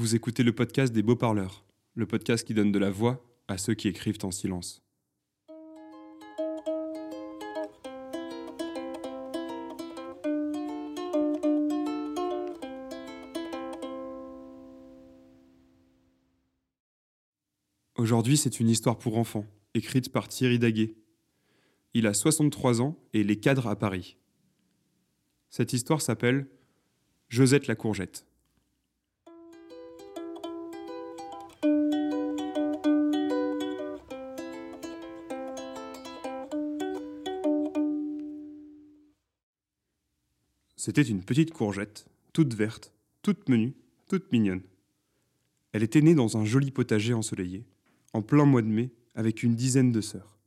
Vous écoutez le podcast des beaux parleurs, le podcast qui donne de la voix à ceux qui écrivent en silence. Aujourd'hui, c'est une histoire pour enfants, écrite par Thierry Daguet. Il a 63 ans et les cadres à Paris. Cette histoire s'appelle Josette la courgette. C'était une petite courgette, toute verte, toute menue, toute mignonne. Elle était née dans un joli potager ensoleillé, en plein mois de mai, avec une dizaine de sœurs.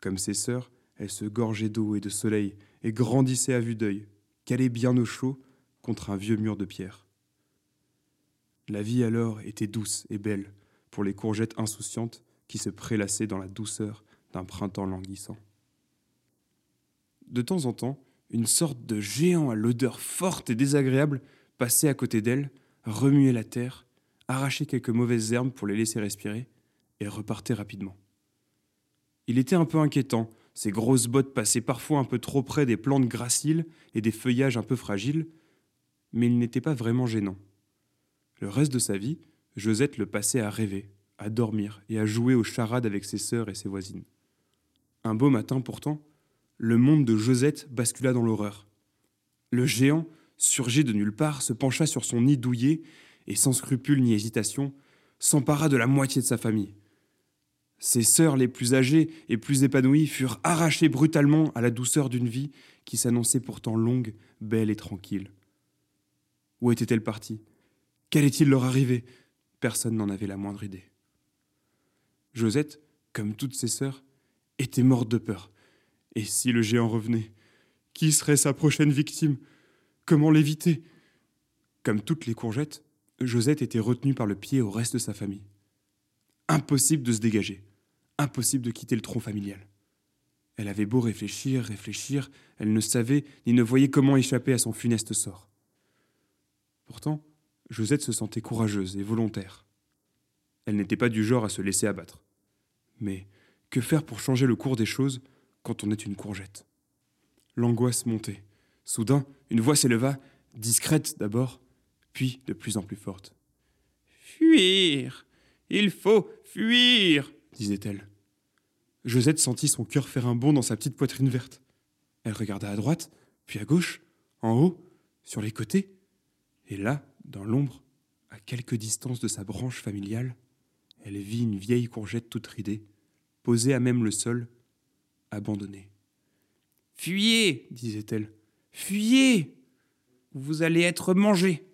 Comme ses sœurs, elle se gorgeait d'eau et de soleil et grandissait à vue d'œil, calée bien au chaud contre un vieux mur de pierre. La vie alors était douce et belle pour les courgettes insouciantes qui se prélassaient dans la douceur d'un printemps languissant. De temps en temps, une sorte de géant à l'odeur forte et désagréable passait à côté d'elle, remuait la terre, arrachait quelques mauvaises herbes pour les laisser respirer, et repartait rapidement. Il était un peu inquiétant, ses grosses bottes passaient parfois un peu trop près des plantes graciles et des feuillages un peu fragiles, mais il n'était pas vraiment gênant. Le reste de sa vie, Josette le passait à rêver, à dormir et à jouer aux charades avec ses sœurs et ses voisines. Un beau matin pourtant, le monde de Josette bascula dans l'horreur. Le géant, surgit de nulle part, se pencha sur son nid douillet et, sans scrupule ni hésitation, s'empara de la moitié de sa famille. Ses sœurs les plus âgées et plus épanouies furent arrachées brutalement à la douceur d'une vie qui s'annonçait pourtant longue, belle et tranquille. Où étaient-elles parties Qu'allait-il leur arriver Personne n'en avait la moindre idée. Josette, comme toutes ses sœurs, était morte de peur. Et si le géant revenait Qui serait sa prochaine victime? Comment l'éviter? Comme toutes les courgettes, Josette était retenue par le pied au reste de sa famille. Impossible de se dégager, impossible de quitter le tronc familial. Elle avait beau réfléchir, réfléchir, elle ne savait ni ne voyait comment échapper à son funeste sort. Pourtant, Josette se sentait courageuse et volontaire. Elle n'était pas du genre à se laisser abattre. Mais que faire pour changer le cours des choses? Quand on est une courgette. L'angoisse montait. Soudain, une voix s'éleva, discrète d'abord, puis de plus en plus forte. Fuir Il faut fuir disait-elle. Josette sentit son cœur faire un bond dans sa petite poitrine verte. Elle regarda à droite, puis à gauche, en haut, sur les côtés, et là, dans l'ombre, à quelque distance de sa branche familiale, elle vit une vieille courgette toute ridée, posée à même le sol, abandonnée. Fuyez, disait-elle. Fuyez Vous allez être mangé.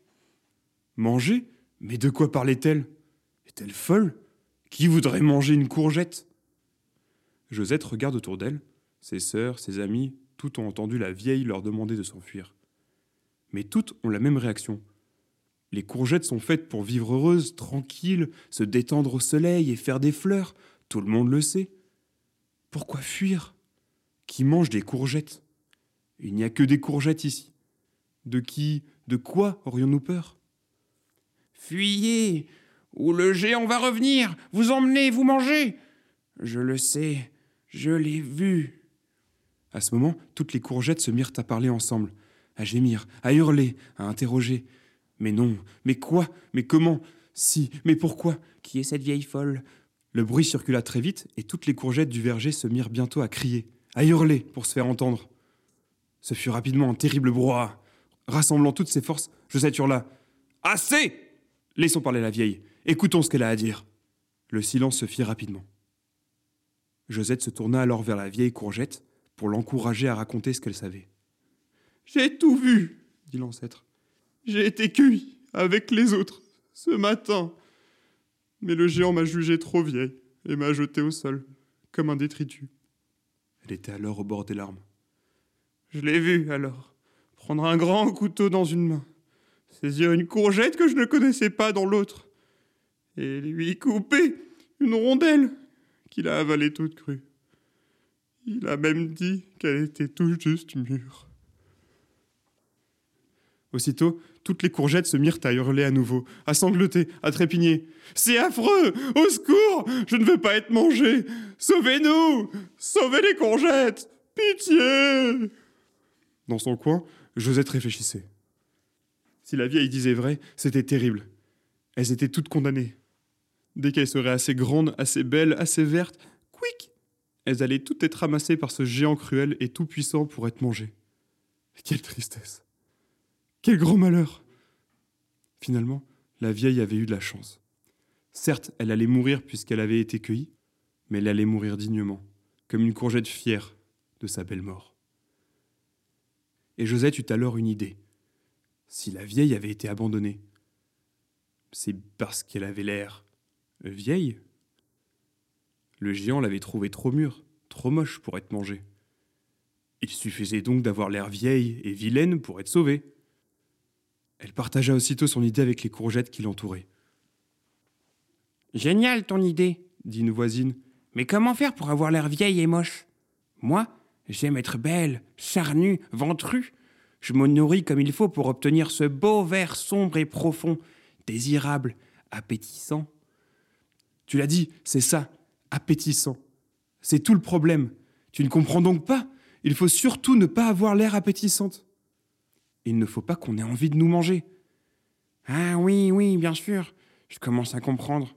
Manger Mais de quoi parlait-elle? Est-elle folle? Qui voudrait manger une courgette? Josette regarde autour d'elle. Ses sœurs, ses amis, toutes ont entendu la vieille leur demander de s'enfuir. Mais toutes ont la même réaction. Les courgettes sont faites pour vivre heureuses, tranquilles, se détendre au soleil et faire des fleurs. Tout le monde le sait. Pourquoi fuir? Qui mange des courgettes? Il n'y a que des courgettes ici. De qui, de quoi aurions-nous peur? Fuyez Ou le géant va revenir, vous emmener, vous manger Je le sais, je l'ai vu. À ce moment, toutes les courgettes se mirent à parler ensemble, à gémir, à hurler, à interroger. Mais non, mais quoi? Mais comment? Si, mais pourquoi? Qui est cette vieille folle? Le bruit circula très vite et toutes les courgettes du verger se mirent bientôt à crier, à hurler pour se faire entendre. Ce fut rapidement un terrible brouhaha. Rassemblant toutes ses forces, Josette hurla Assez Laissons parler la vieille. Écoutons ce qu'elle a à dire. Le silence se fit rapidement. Josette se tourna alors vers la vieille courgette pour l'encourager à raconter ce qu'elle savait. J'ai tout vu, dit l'ancêtre. J'ai été cueilli avec les autres ce matin mais le géant m'a jugé trop vieille et m'a jeté au sol, comme un détritus. Elle était alors au bord des larmes. Je l'ai vu alors, prendre un grand couteau dans une main, saisir une courgette que je ne connaissais pas dans l'autre, et lui couper une rondelle qu'il a avalée toute crue. Il a même dit qu'elle était tout juste mûre. Aussitôt, toutes les courgettes se mirent à hurler à nouveau, à sangloter, à trépigner. C'est affreux Au secours Je ne veux pas être mangé Sauvez-nous Sauvez les courgettes Pitié Dans son coin, Josette réfléchissait. Si la vieille disait vrai, c'était terrible. Elles étaient toutes condamnées. Dès qu'elles seraient assez grandes, assez belles, assez vertes, quick Elles allaient toutes être ramassées par ce géant cruel et tout puissant pour être mangées. Quelle tristesse quel grand malheur Finalement, la vieille avait eu de la chance. Certes, elle allait mourir puisqu'elle avait été cueillie, mais elle allait mourir dignement, comme une courgette fière de sa belle mort. Et Josette eut alors une idée. Si la vieille avait été abandonnée, c'est parce qu'elle avait l'air vieille. Le géant l'avait trouvée trop mûre, trop moche pour être mangée. Il suffisait donc d'avoir l'air vieille et vilaine pour être sauvée. Elle partagea aussitôt son idée avec les courgettes qui l'entouraient. Génial ton idée, dit une voisine. Mais comment faire pour avoir l'air vieille et moche? Moi, j'aime être belle, charnue, ventrue. Je me nourris comme il faut pour obtenir ce beau vert sombre et profond, désirable, appétissant. Tu l'as dit, c'est ça, appétissant. C'est tout le problème. Tu ne comprends donc pas? Il faut surtout ne pas avoir l'air appétissante il ne faut pas qu'on ait envie de nous manger. Ah oui, oui, bien sûr, je commence à comprendre.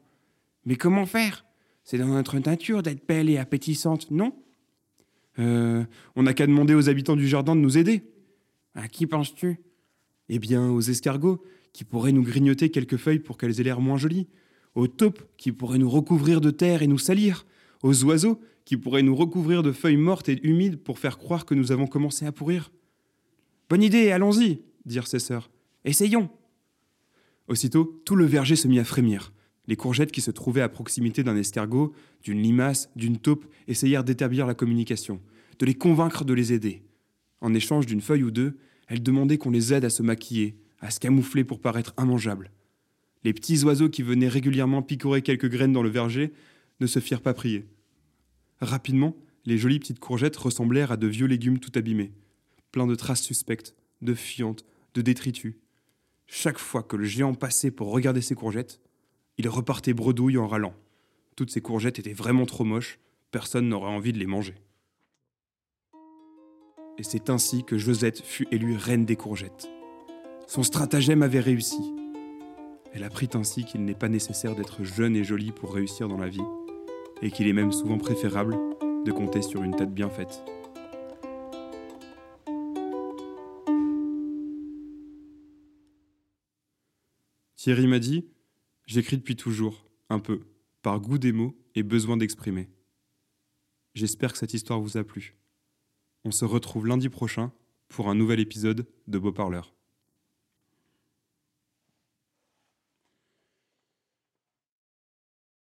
Mais comment faire? C'est dans notre nature d'être belle et appétissante, non? Euh, On n'a qu'à demander aux habitants du jardin de nous aider. À qui penses-tu? Eh bien, aux escargots, qui pourraient nous grignoter quelques feuilles pour qu'elles aient l'air moins jolies. Aux taupes, qui pourraient nous recouvrir de terre et nous salir. Aux oiseaux, qui pourraient nous recouvrir de feuilles mortes et humides pour faire croire que nous avons commencé à pourrir. Bonne idée, allons-y, dirent ses sœurs. Essayons. Aussitôt, tout le verger se mit à frémir. Les courgettes qui se trouvaient à proximité d'un escargot, d'une limace, d'une taupe essayèrent d'établir la communication, de les convaincre de les aider. En échange d'une feuille ou deux, elles demandaient qu'on les aide à se maquiller, à se camoufler pour paraître immangeables. Les petits oiseaux qui venaient régulièrement picorer quelques graines dans le verger ne se firent pas prier. Rapidement, les jolies petites courgettes ressemblèrent à de vieux légumes tout abîmés plein de traces suspectes, de fientes, de détritus. Chaque fois que le géant passait pour regarder ses courgettes, il repartait bredouille en râlant. Toutes ces courgettes étaient vraiment trop moches, personne n'aurait envie de les manger. Et c'est ainsi que Josette fut élue reine des courgettes. Son stratagème avait réussi. Elle apprit ainsi qu'il n'est pas nécessaire d'être jeune et jolie pour réussir dans la vie, et qu'il est même souvent préférable de compter sur une tête bien faite. Thierry m'a dit J'écris depuis toujours, un peu, par goût des mots et besoin d'exprimer. J'espère que cette histoire vous a plu. On se retrouve lundi prochain pour un nouvel épisode de Beau Parleur.